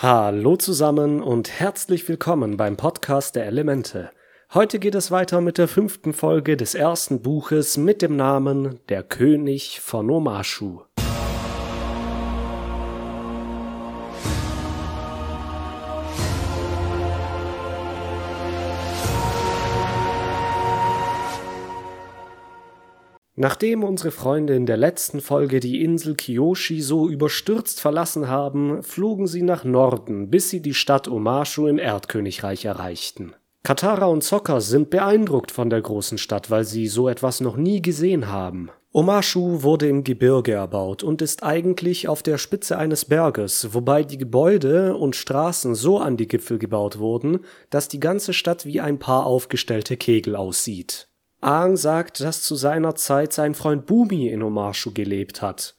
Hallo zusammen und herzlich willkommen beim Podcast der Elemente. Heute geht es weiter mit der fünften Folge des ersten Buches mit dem Namen Der König von Omashu. Nachdem unsere Freunde in der letzten Folge die Insel Kiyoshi so überstürzt verlassen haben, flogen sie nach Norden, bis sie die Stadt Omashu im Erdkönigreich erreichten. Katara und Sokka sind beeindruckt von der großen Stadt, weil sie so etwas noch nie gesehen haben. Omashu wurde im Gebirge erbaut und ist eigentlich auf der Spitze eines Berges, wobei die Gebäude und Straßen so an die Gipfel gebaut wurden, dass die ganze Stadt wie ein paar aufgestellte Kegel aussieht. Aang sagt, dass zu seiner Zeit sein Freund Bumi in Omashu gelebt hat.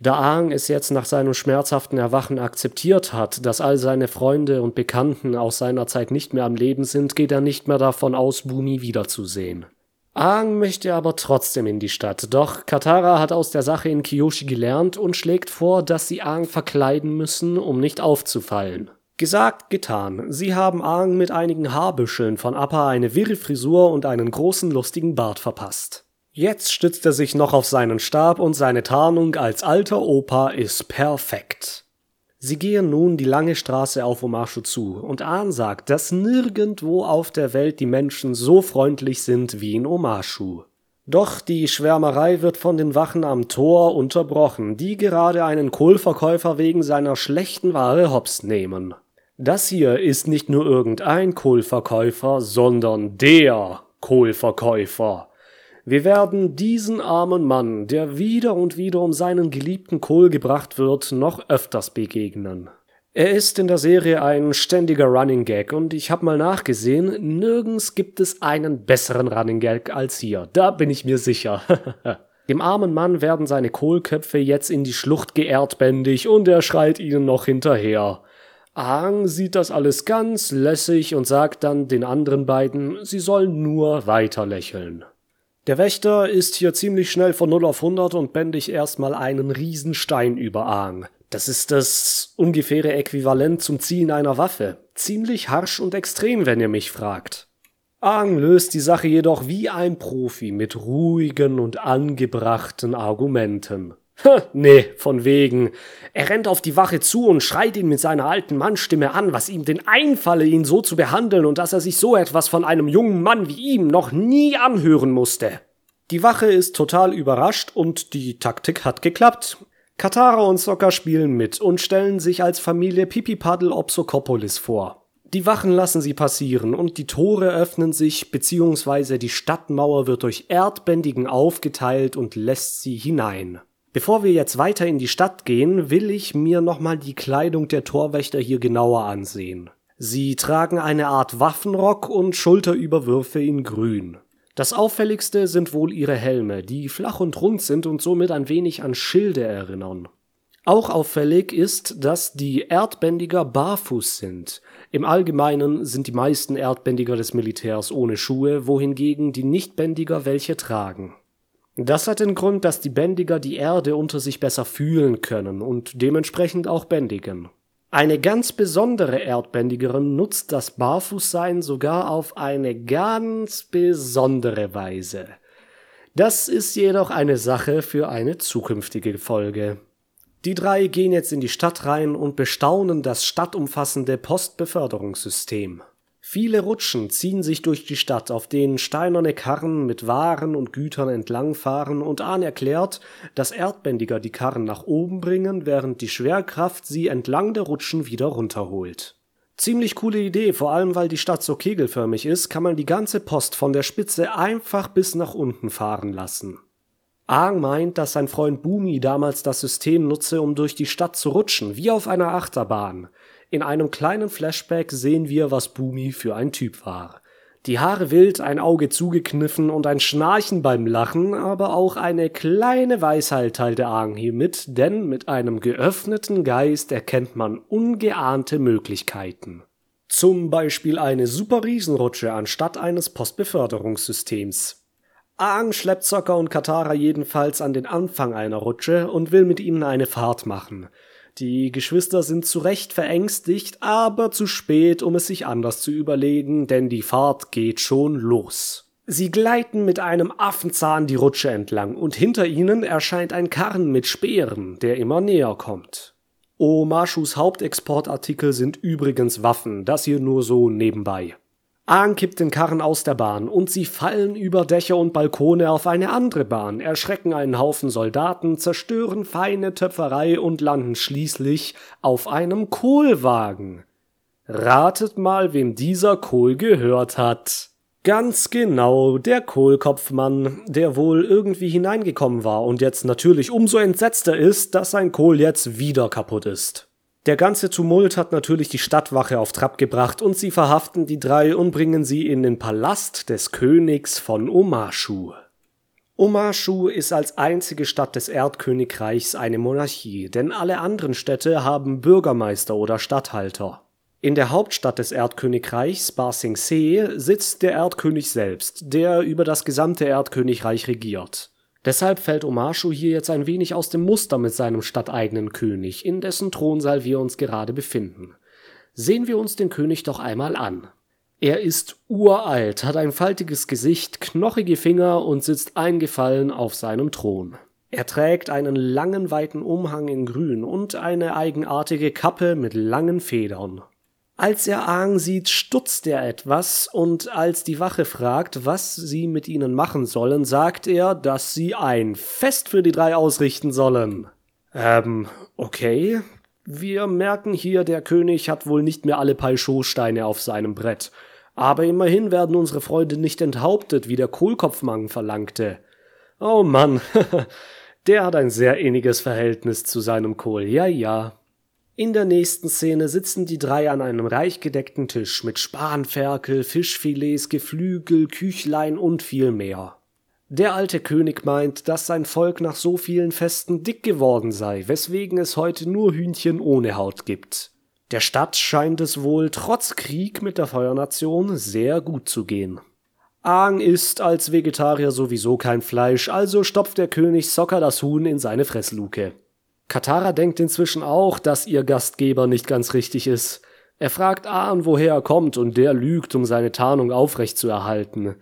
Da Aang es jetzt nach seinem schmerzhaften Erwachen akzeptiert hat, dass all seine Freunde und Bekannten aus seiner Zeit nicht mehr am Leben sind, geht er nicht mehr davon aus, Bumi wiederzusehen. Aang möchte aber trotzdem in die Stadt, doch Katara hat aus der Sache in Kiyoshi gelernt und schlägt vor, dass sie Aang verkleiden müssen, um nicht aufzufallen. Gesagt, getan. Sie haben Aang mit einigen Haarbüscheln von Appa eine wirre Frisur und einen großen lustigen Bart verpasst. Jetzt stützt er sich noch auf seinen Stab und seine Tarnung als alter Opa ist perfekt. Sie gehen nun die lange Straße auf Omashu zu und Ahn sagt, dass nirgendwo auf der Welt die Menschen so freundlich sind wie in Omashu. Doch die Schwärmerei wird von den Wachen am Tor unterbrochen, die gerade einen Kohlverkäufer wegen seiner schlechten Ware hops nehmen. Das hier ist nicht nur irgendein Kohlverkäufer, sondern der Kohlverkäufer. Wir werden diesen armen Mann, der wieder und wieder um seinen geliebten Kohl gebracht wird, noch öfters begegnen. Er ist in der Serie ein ständiger Running Gag und ich habe mal nachgesehen, nirgends gibt es einen besseren Running Gag als hier. Da bin ich mir sicher. Dem armen Mann werden seine Kohlköpfe jetzt in die Schlucht geerdbändig und er schreit ihnen noch hinterher. Aang sieht das alles ganz lässig und sagt dann den anderen beiden, sie sollen nur weiter lächeln. Der Wächter ist hier ziemlich schnell von 0 auf 100 und bändigt erstmal einen Riesenstein über Aang. Das ist das ungefähre Äquivalent zum Ziehen einer Waffe. Ziemlich harsch und extrem, wenn ihr mich fragt. Aang löst die Sache jedoch wie ein Profi mit ruhigen und angebrachten Argumenten. Nee, von wegen. Er rennt auf die Wache zu und schreit ihn mit seiner alten Mannstimme an, was ihm denn einfalle, ihn so zu behandeln und dass er sich so etwas von einem jungen Mann wie ihm noch nie anhören musste. Die Wache ist total überrascht und die Taktik hat geklappt. Katara und Sokka spielen mit und stellen sich als Familie Pipipaddle Opsokopolis vor. Die Wachen lassen sie passieren und die Tore öffnen sich, beziehungsweise die Stadtmauer wird durch Erdbändigen aufgeteilt und lässt sie hinein. Bevor wir jetzt weiter in die Stadt gehen, will ich mir nochmal die Kleidung der Torwächter hier genauer ansehen. Sie tragen eine Art Waffenrock und Schulterüberwürfe in grün. Das auffälligste sind wohl ihre Helme, die flach und rund sind und somit ein wenig an Schilde erinnern. Auch auffällig ist, dass die Erdbändiger barfuß sind. Im Allgemeinen sind die meisten Erdbändiger des Militärs ohne Schuhe, wohingegen die Nichtbändiger welche tragen. Das hat den Grund, dass die Bändiger die Erde unter sich besser fühlen können und dementsprechend auch bändigen. Eine ganz besondere Erdbändigerin nutzt das Barfußsein sogar auf eine ganz besondere Weise. Das ist jedoch eine Sache für eine zukünftige Folge. Die drei gehen jetzt in die Stadt rein und bestaunen das stadtumfassende Postbeförderungssystem. Viele Rutschen ziehen sich durch die Stadt, auf denen steinerne Karren mit Waren und Gütern entlangfahren und Ahn erklärt, dass Erdbändiger die Karren nach oben bringen, während die Schwerkraft sie entlang der Rutschen wieder runterholt. Ziemlich coole Idee, vor allem weil die Stadt so kegelförmig ist, kann man die ganze Post von der Spitze einfach bis nach unten fahren lassen. Aang meint, dass sein Freund Bumi damals das System nutze, um durch die Stadt zu rutschen, wie auf einer Achterbahn. In einem kleinen Flashback sehen wir, was Bumi für ein Typ war. Die Haare wild, ein Auge zugekniffen und ein Schnarchen beim Lachen, aber auch eine kleine Weisheit teilte Aang hier mit, denn mit einem geöffneten Geist erkennt man ungeahnte Möglichkeiten. Zum Beispiel eine super Riesenrutsche anstatt eines Postbeförderungssystems. Aang schleppt Sokka und Katara jedenfalls an den Anfang einer Rutsche und will mit ihnen eine Fahrt machen. Die Geschwister sind zu Recht verängstigt, aber zu spät, um es sich anders zu überlegen, denn die Fahrt geht schon los. Sie gleiten mit einem Affenzahn die Rutsche entlang und hinter ihnen erscheint ein Karren mit Speeren, der immer näher kommt. Omashus Hauptexportartikel sind übrigens Waffen, das hier nur so nebenbei. Ahn kippt den Karren aus der Bahn und sie fallen über Dächer und Balkone auf eine andere Bahn, erschrecken einen Haufen Soldaten, zerstören feine Töpferei und landen schließlich auf einem Kohlwagen. Ratet mal, wem dieser Kohl gehört hat. Ganz genau, der Kohlkopfmann, der wohl irgendwie hineingekommen war und jetzt natürlich umso entsetzter ist, dass sein Kohl jetzt wieder kaputt ist. Der ganze Tumult hat natürlich die Stadtwache auf Trab gebracht und sie verhaften die drei und bringen sie in den Palast des Königs von Omashu. Omashu ist als einzige Stadt des Erdkönigreichs eine Monarchie, denn alle anderen Städte haben Bürgermeister oder Statthalter. In der Hauptstadt des Erdkönigreichs, Ba Sing Se, sitzt der Erdkönig selbst, der über das gesamte Erdkönigreich regiert. Deshalb fällt Omashu hier jetzt ein wenig aus dem Muster mit seinem stadteigenen König, in dessen Thronsaal wir uns gerade befinden. Sehen wir uns den König doch einmal an. Er ist uralt, hat ein faltiges Gesicht, knochige Finger und sitzt eingefallen auf seinem Thron. Er trägt einen langen weiten Umhang in Grün und eine eigenartige Kappe mit langen Federn. Als er Aang sieht, stutzt er etwas, und als die Wache fragt, was sie mit ihnen machen sollen, sagt er, dass sie ein Fest für die drei ausrichten sollen. Ähm, okay. Wir merken hier, der König hat wohl nicht mehr alle Paisho-Steine auf seinem Brett. Aber immerhin werden unsere Freunde nicht enthauptet, wie der Kohlkopfmann verlangte. Oh Mann, der hat ein sehr inniges Verhältnis zu seinem Kohl, ja, ja. In der nächsten Szene sitzen die drei an einem reich gedeckten Tisch mit Spanferkel, Fischfilets, Geflügel, Küchlein und viel mehr. Der alte König meint, dass sein Volk nach so vielen Festen dick geworden sei, weswegen es heute nur Hühnchen ohne Haut gibt. Der Stadt scheint es wohl trotz Krieg mit der Feuernation sehr gut zu gehen. Aang isst als Vegetarier sowieso kein Fleisch, also stopft der König Sokka das Huhn in seine Fressluke. Katara denkt inzwischen auch, dass ihr Gastgeber nicht ganz richtig ist. Er fragt Ahn, woher er kommt, und der lügt, um seine Tarnung aufrechtzuerhalten.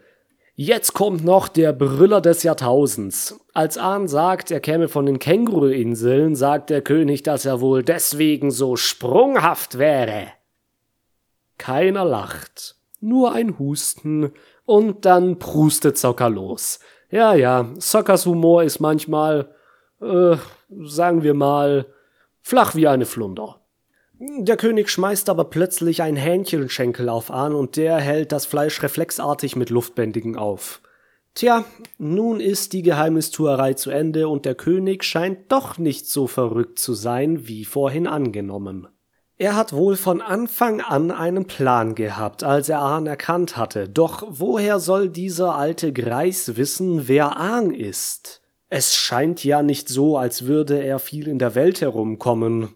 Jetzt kommt noch der Brüller des Jahrtausends. Als Ahn sagt, er käme von den Känguru-Inseln, sagt der König, dass er wohl deswegen so sprunghaft wäre. Keiner lacht. Nur ein Husten. Und dann prustet Zocker los. Ja, ja, Zockers Humor ist manchmal, äh, sagen wir mal, flach wie eine Flunder. Der König schmeißt aber plötzlich ein Hähnchenschenkel auf an und der hält das Fleisch reflexartig mit Luftbändigen auf. Tja, nun ist die Geheimnistuerei zu Ende und der König scheint doch nicht so verrückt zu sein, wie vorhin angenommen. Er hat wohl von Anfang an einen Plan gehabt, als er Ahn erkannt hatte, doch woher soll dieser alte Greis wissen, wer Ahn ist? Es scheint ja nicht so, als würde er viel in der Welt herumkommen.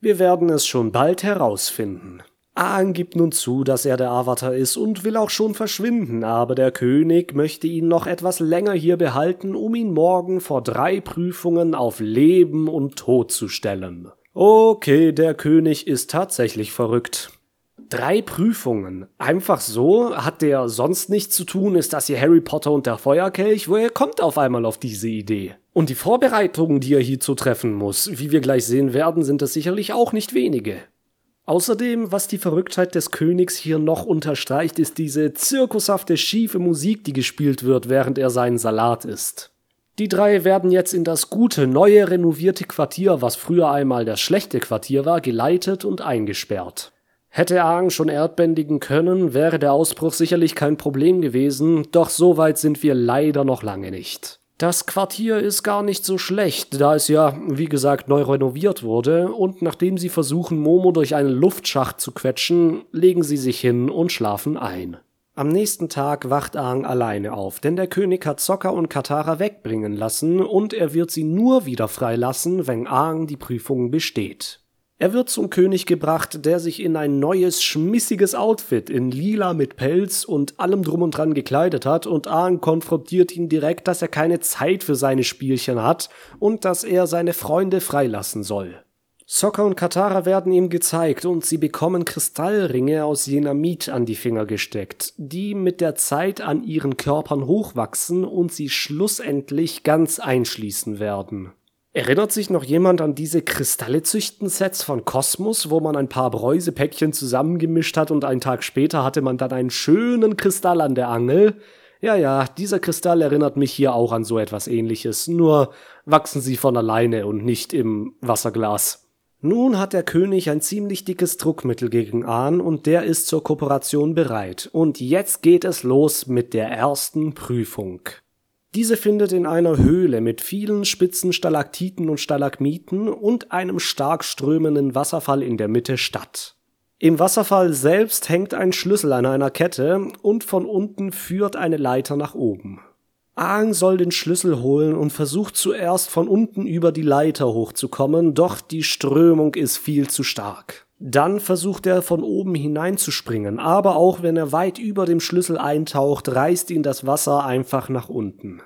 Wir werden es schon bald herausfinden. Aang gibt nun zu, dass er der Avatar ist und will auch schon verschwinden, aber der König möchte ihn noch etwas länger hier behalten, um ihn morgen vor drei Prüfungen auf Leben und Tod zu stellen. Okay, der König ist tatsächlich verrückt. Drei Prüfungen. Einfach so? Hat der sonst nichts zu tun? Ist das hier Harry Potter und der Feuerkelch? Woher kommt auf einmal auf diese Idee? Und die Vorbereitungen, die er hierzu treffen muss, wie wir gleich sehen werden, sind es sicherlich auch nicht wenige. Außerdem, was die Verrücktheit des Königs hier noch unterstreicht, ist diese zirkushafte schiefe Musik, die gespielt wird, während er seinen Salat isst. Die drei werden jetzt in das gute, neue, renovierte Quartier, was früher einmal das schlechte Quartier war, geleitet und eingesperrt. Hätte Aang schon erdbändigen können, wäre der Ausbruch sicherlich kein Problem gewesen, doch so weit sind wir leider noch lange nicht. Das Quartier ist gar nicht so schlecht, da es ja, wie gesagt, neu renoviert wurde, und nachdem sie versuchen, Momo durch einen Luftschacht zu quetschen, legen sie sich hin und schlafen ein. Am nächsten Tag wacht Aang alleine auf, denn der König hat Sokka und Katara wegbringen lassen und er wird sie nur wieder freilassen, wenn Aang die Prüfung besteht. Er wird zum König gebracht, der sich in ein neues, schmissiges Outfit in lila mit Pelz und allem drum und dran gekleidet hat und Aang konfrontiert ihn direkt, dass er keine Zeit für seine Spielchen hat und dass er seine Freunde freilassen soll. Sokka und Katara werden ihm gezeigt und sie bekommen Kristallringe aus Jenamit an die Finger gesteckt, die mit der Zeit an ihren Körpern hochwachsen und sie schlussendlich ganz einschließen werden. Erinnert sich noch jemand an diese Kristalle-Züchten-Sets von Kosmos, wo man ein paar Bräusepäckchen zusammengemischt hat und einen Tag später hatte man dann einen schönen Kristall an der Angel? Ja, ja, dieser Kristall erinnert mich hier auch an so etwas ähnliches, nur wachsen sie von alleine und nicht im Wasserglas. Nun hat der König ein ziemlich dickes Druckmittel gegen Ahn und der ist zur Kooperation bereit. Und jetzt geht es los mit der ersten Prüfung. Diese findet in einer Höhle mit vielen spitzen Stalaktiten und Stalagmiten und einem stark strömenden Wasserfall in der Mitte statt. Im Wasserfall selbst hängt ein Schlüssel an einer Kette und von unten führt eine Leiter nach oben. Aang soll den Schlüssel holen und versucht zuerst von unten über die Leiter hochzukommen, doch die Strömung ist viel zu stark. Dann versucht er von oben hineinzuspringen, aber auch wenn er weit über dem Schlüssel eintaucht, reißt ihn das Wasser einfach nach unten.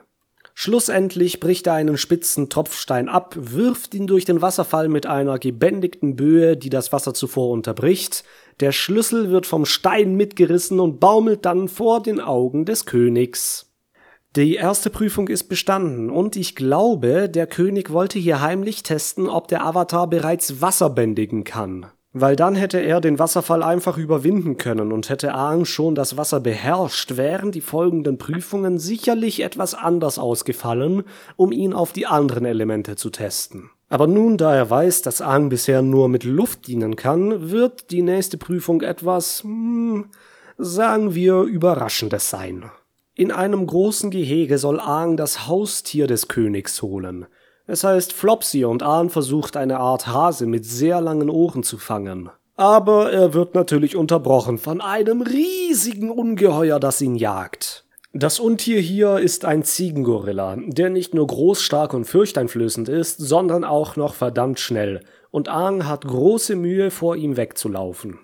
Schlussendlich bricht er einen spitzen Tropfstein ab, wirft ihn durch den Wasserfall mit einer gebändigten Böe, die das Wasser zuvor unterbricht. Der Schlüssel wird vom Stein mitgerissen und baumelt dann vor den Augen des Königs. Die erste Prüfung ist bestanden und ich glaube, der König wollte hier heimlich testen, ob der Avatar bereits Wasser bändigen kann. Weil dann hätte er den Wasserfall einfach überwinden können und hätte Aang schon das Wasser beherrscht, wären die folgenden Prüfungen sicherlich etwas anders ausgefallen, um ihn auf die anderen Elemente zu testen. Aber nun, da er weiß, dass Aang bisher nur mit Luft dienen kann, wird die nächste Prüfung etwas, hm, sagen wir, überraschendes sein. In einem großen Gehege soll Aang das Haustier des Königs holen. Es heißt Flopsy und Aang versucht eine Art Hase mit sehr langen Ohren zu fangen. Aber er wird natürlich unterbrochen von einem riesigen Ungeheuer, das ihn jagt. Das Untier hier ist ein Ziegengorilla, der nicht nur groß, stark und fürchteinflößend ist, sondern auch noch verdammt schnell, und Aang hat große Mühe, vor ihm wegzulaufen.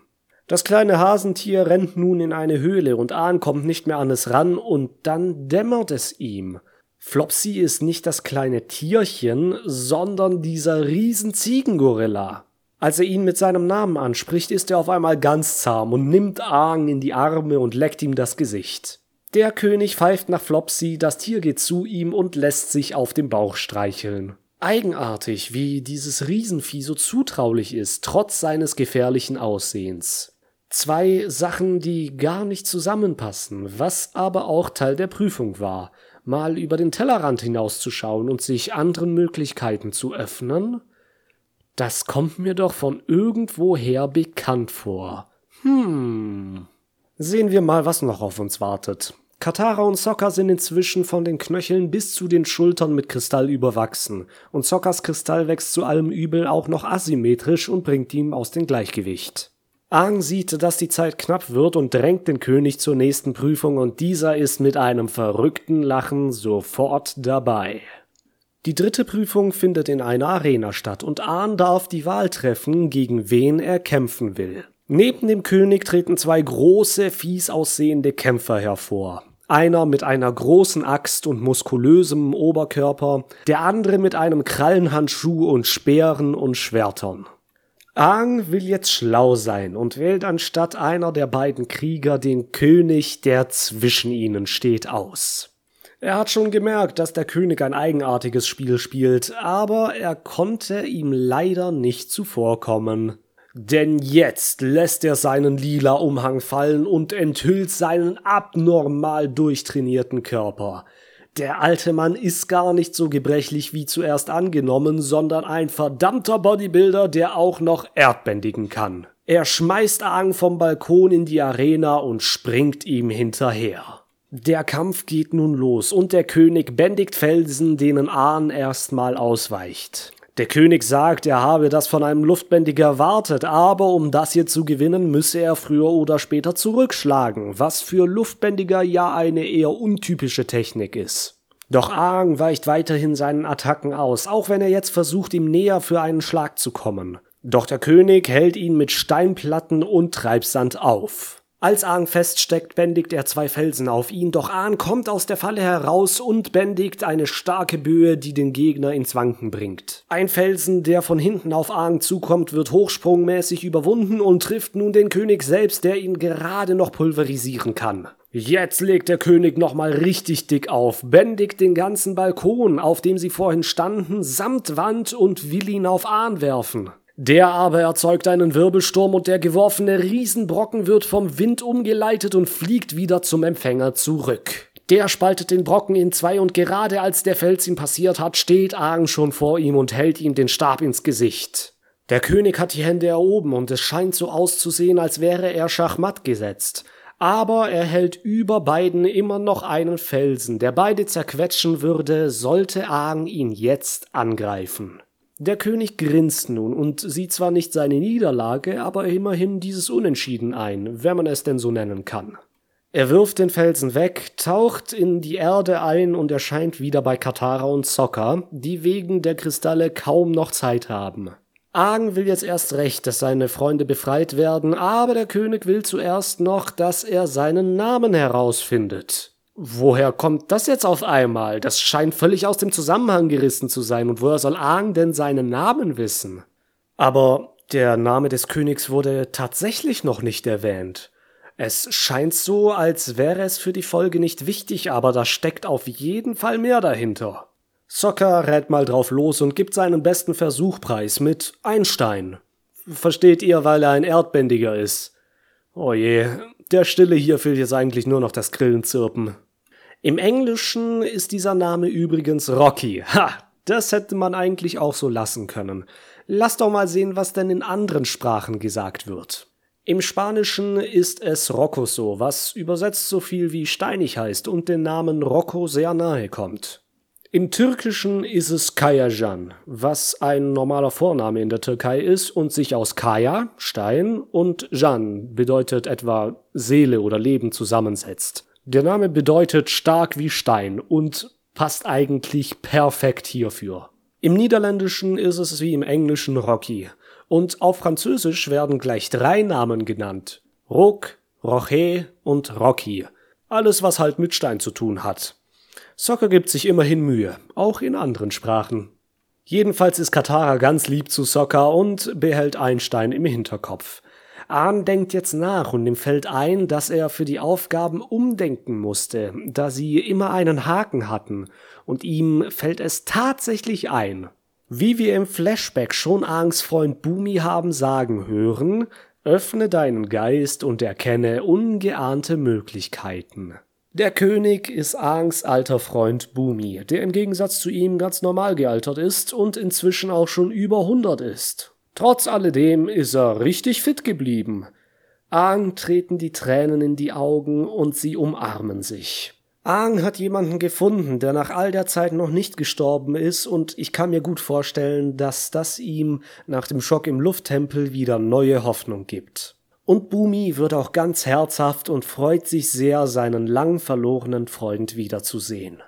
Das kleine Hasentier rennt nun in eine Höhle und Ahn kommt nicht mehr an es ran und dann dämmert es ihm. Flopsy ist nicht das kleine Tierchen, sondern dieser riesen Ziegengorilla. Als er ihn mit seinem Namen anspricht, ist er auf einmal ganz zahm und nimmt Aang in die Arme und leckt ihm das Gesicht. Der König pfeift nach Flopsy, das Tier geht zu ihm und lässt sich auf den Bauch streicheln. Eigenartig, wie dieses Riesenvieh so zutraulich ist, trotz seines gefährlichen Aussehens. Zwei Sachen, die gar nicht zusammenpassen, was aber auch Teil der Prüfung war, mal über den Tellerrand hinauszuschauen und sich anderen Möglichkeiten zu öffnen, das kommt mir doch von irgendwoher bekannt vor. Hm. Sehen wir mal, was noch auf uns wartet. Katara und Sokka sind inzwischen von den Knöcheln bis zu den Schultern mit Kristall überwachsen, und Sokkas Kristall wächst zu allem Übel auch noch asymmetrisch und bringt ihm aus dem Gleichgewicht. Aang sieht, dass die Zeit knapp wird und drängt den König zur nächsten Prüfung und dieser ist mit einem verrückten Lachen sofort dabei. Die dritte Prüfung findet in einer Arena statt und Ahn darf die Wahl treffen, gegen wen er kämpfen will. Neben dem König treten zwei große, fies aussehende Kämpfer hervor. Einer mit einer großen Axt und muskulösem Oberkörper, der andere mit einem Krallenhandschuh und Speeren und Schwertern. Aang will jetzt schlau sein und wählt anstatt einer der beiden Krieger den König, der zwischen ihnen steht, aus. Er hat schon gemerkt, dass der König ein eigenartiges Spiel spielt, aber er konnte ihm leider nicht zuvorkommen. Denn jetzt lässt er seinen lila Umhang fallen und enthüllt seinen abnormal durchtrainierten Körper. Der alte Mann ist gar nicht so gebrechlich wie zuerst angenommen, sondern ein verdammter Bodybuilder, der auch noch erdbändigen kann. Er schmeißt Aang vom Balkon in die Arena und springt ihm hinterher. Der Kampf geht nun los und der König bändigt Felsen, denen Ahn erstmal ausweicht. Der König sagt, er habe das von einem Luftbändiger erwartet, aber um das hier zu gewinnen, müsse er früher oder später zurückschlagen, was für Luftbändiger ja eine eher untypische Technik ist. Doch Aang weicht weiterhin seinen Attacken aus, auch wenn er jetzt versucht, ihm näher für einen Schlag zu kommen. Doch der König hält ihn mit Steinplatten und Treibsand auf. Als Aang feststeckt, bändigt er zwei Felsen auf ihn, doch Aang kommt aus der Falle heraus und bändigt eine starke Böe, die den Gegner ins Wanken bringt. Ein Felsen, der von hinten auf Aang zukommt, wird hochsprungmäßig überwunden und trifft nun den König selbst, der ihn gerade noch pulverisieren kann. Jetzt legt der König nochmal richtig dick auf, bändigt den ganzen Balkon, auf dem sie vorhin standen, samt Wand und will ihn auf Ahn werfen. Der aber erzeugt einen Wirbelsturm und der geworfene Riesenbrocken wird vom Wind umgeleitet und fliegt wieder zum Empfänger zurück. Der spaltet den Brocken in zwei und gerade als der Fels ihn passiert hat, steht Aang schon vor ihm und hält ihm den Stab ins Gesicht. Der König hat die Hände erhoben und es scheint so auszusehen, als wäre er Schachmatt gesetzt. Aber er hält über beiden immer noch einen Felsen, der beide zerquetschen würde, sollte Aang ihn jetzt angreifen. Der König grinst nun und sieht zwar nicht seine Niederlage, aber immerhin dieses Unentschieden ein, wenn man es denn so nennen kann. Er wirft den Felsen weg, taucht in die Erde ein und erscheint wieder bei Katara und Sokka, die wegen der Kristalle kaum noch Zeit haben. Aang will jetzt erst recht, dass seine Freunde befreit werden, aber der König will zuerst noch, dass er seinen Namen herausfindet. Woher kommt das jetzt auf einmal? Das scheint völlig aus dem Zusammenhang gerissen zu sein. Und woher soll Aang denn seinen Namen wissen? Aber der Name des Königs wurde tatsächlich noch nicht erwähnt. Es scheint so, als wäre es für die Folge nicht wichtig, aber da steckt auf jeden Fall mehr dahinter. Sokka rät mal drauf los und gibt seinen besten Versuchpreis mit Einstein. Versteht ihr, weil er ein Erdbändiger ist. Oh je, der Stille hier fehlt jetzt eigentlich nur noch das Grillenzirpen. Im Englischen ist dieser Name übrigens Rocky. Ha, das hätte man eigentlich auch so lassen können. Lass doch mal sehen, was denn in anderen Sprachen gesagt wird. Im Spanischen ist es Rocoso, was übersetzt so viel wie steinig heißt und den Namen Rocco sehr nahe kommt. Im Türkischen ist es Kayajan, was ein normaler Vorname in der Türkei ist und sich aus Kaya, Stein, und Jan bedeutet etwa Seele oder Leben zusammensetzt. Der Name bedeutet stark wie Stein und passt eigentlich perfekt hierfür. Im Niederländischen ist es wie im Englischen Rocky. Und auf Französisch werden gleich drei Namen genannt. Rock, Rocher und Rocky. Alles, was halt mit Stein zu tun hat. Soccer gibt sich immerhin Mühe, auch in anderen Sprachen. Jedenfalls ist Katara ganz lieb zu Soccer und behält Einstein im Hinterkopf. Ahn denkt jetzt nach und ihm fällt ein, dass er für die Aufgaben umdenken musste, da sie immer einen Haken hatten, und ihm fällt es tatsächlich ein. Wie wir im Flashback schon Aang's Freund Bumi haben sagen hören, öffne deinen Geist und erkenne ungeahnte Möglichkeiten. Der König ist Aang's alter Freund Bumi, der im Gegensatz zu ihm ganz normal gealtert ist und inzwischen auch schon über 100 ist. Trotz alledem ist er richtig fit geblieben. Aang treten die Tränen in die Augen und sie umarmen sich. Aang hat jemanden gefunden, der nach all der Zeit noch nicht gestorben ist, und ich kann mir gut vorstellen, dass das ihm nach dem Schock im Lufttempel wieder neue Hoffnung gibt. Und Bumi wird auch ganz herzhaft und freut sich sehr, seinen lang verlorenen Freund wiederzusehen.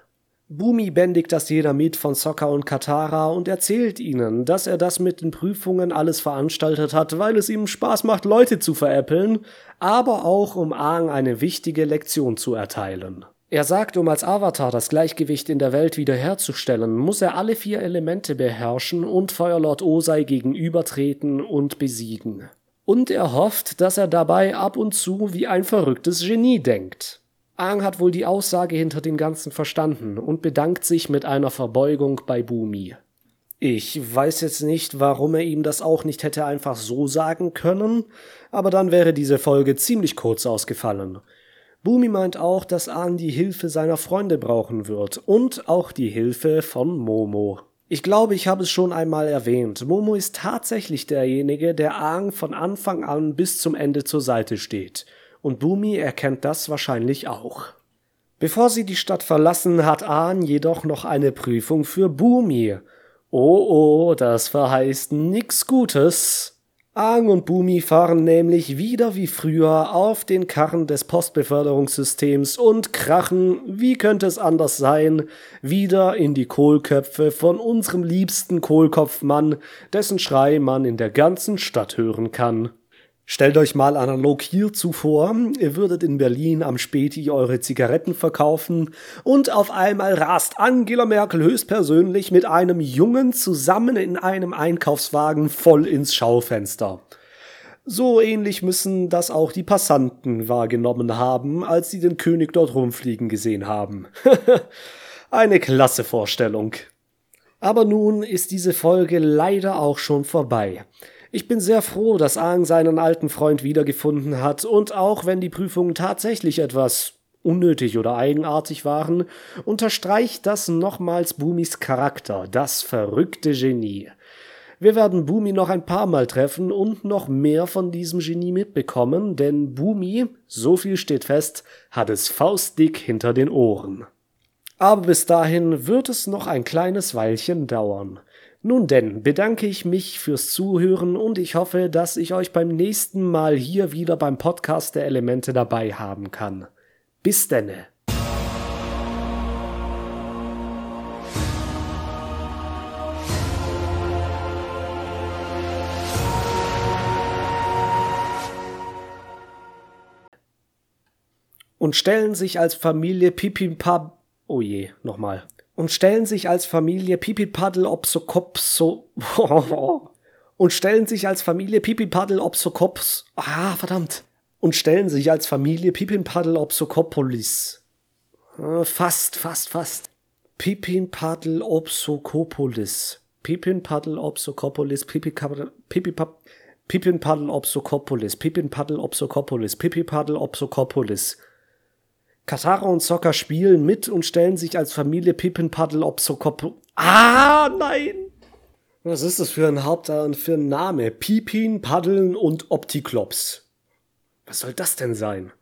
Bumi bändigt das jeder mit von Sokka und Katara und erzählt ihnen, dass er das mit den Prüfungen alles veranstaltet hat, weil es ihm Spaß macht, Leute zu veräppeln, aber auch um Aang eine wichtige Lektion zu erteilen. Er sagt, um als Avatar das Gleichgewicht in der Welt wiederherzustellen, muss er alle vier Elemente beherrschen und Feuerlord Osei gegenübertreten und besiegen. Und er hofft, dass er dabei ab und zu wie ein verrücktes Genie denkt. Aang hat wohl die Aussage hinter dem Ganzen verstanden und bedankt sich mit einer Verbeugung bei Bumi. Ich weiß jetzt nicht, warum er ihm das auch nicht hätte einfach so sagen können, aber dann wäre diese Folge ziemlich kurz ausgefallen. Bumi meint auch, dass Aang die Hilfe seiner Freunde brauchen wird und auch die Hilfe von Momo. Ich glaube, ich habe es schon einmal erwähnt. Momo ist tatsächlich derjenige, der Aang von Anfang an bis zum Ende zur Seite steht und Bumi erkennt das wahrscheinlich auch. Bevor sie die Stadt verlassen, hat Ahn jedoch noch eine Prüfung für Bumi. Oh oh, das verheißt nix Gutes. Aang und Bumi fahren nämlich wieder wie früher auf den Karren des Postbeförderungssystems und krachen, wie könnte es anders sein, wieder in die Kohlköpfe von unserem liebsten Kohlkopfmann, dessen Schrei man in der ganzen Stadt hören kann. Stellt euch mal analog hierzu vor, ihr würdet in Berlin am Späti eure Zigaretten verkaufen und auf einmal rast Angela Merkel höchstpersönlich mit einem Jungen zusammen in einem Einkaufswagen voll ins Schaufenster. So ähnlich müssen das auch die Passanten wahrgenommen haben, als sie den König dort rumfliegen gesehen haben. Eine klasse Vorstellung. Aber nun ist diese Folge leider auch schon vorbei. Ich bin sehr froh, dass Aang seinen alten Freund wiedergefunden hat und auch wenn die Prüfungen tatsächlich etwas unnötig oder eigenartig waren, unterstreicht das nochmals Bumis Charakter, das verrückte Genie. Wir werden Bumi noch ein paar Mal treffen und noch mehr von diesem Genie mitbekommen, denn Bumi, so viel steht fest, hat es faustdick hinter den Ohren. Aber bis dahin wird es noch ein kleines Weilchen dauern. Nun denn, bedanke ich mich fürs Zuhören und ich hoffe, dass ich euch beim nächsten Mal hier wieder beim Podcast der Elemente dabei haben kann. Bis denne. Und stellen sich als Familie Pipimpab. Oh je, nochmal und stellen sich als Familie Pipipaddel Opsokopso und stellen sich als Familie Pipipaddel Opsokops ah verdammt. Und stellen sich als Familie Pipinpaddel Opsokopolis äh, fast fast fast. Pipinpaddel Opsokopolis Pipinpaddel Opsokopolis Pipipap Pipinpaddel Opsokopolis Pipinpaddel Opsokopolis Pipipaddel Opsokopolis Katara und Sokka spielen mit und stellen sich als Familie Pippin Paddle Opsokop. Ah, nein! Was ist das für ein Haupt für ein Name? Pipin, Paddeln und Optiklops. Was soll das denn sein?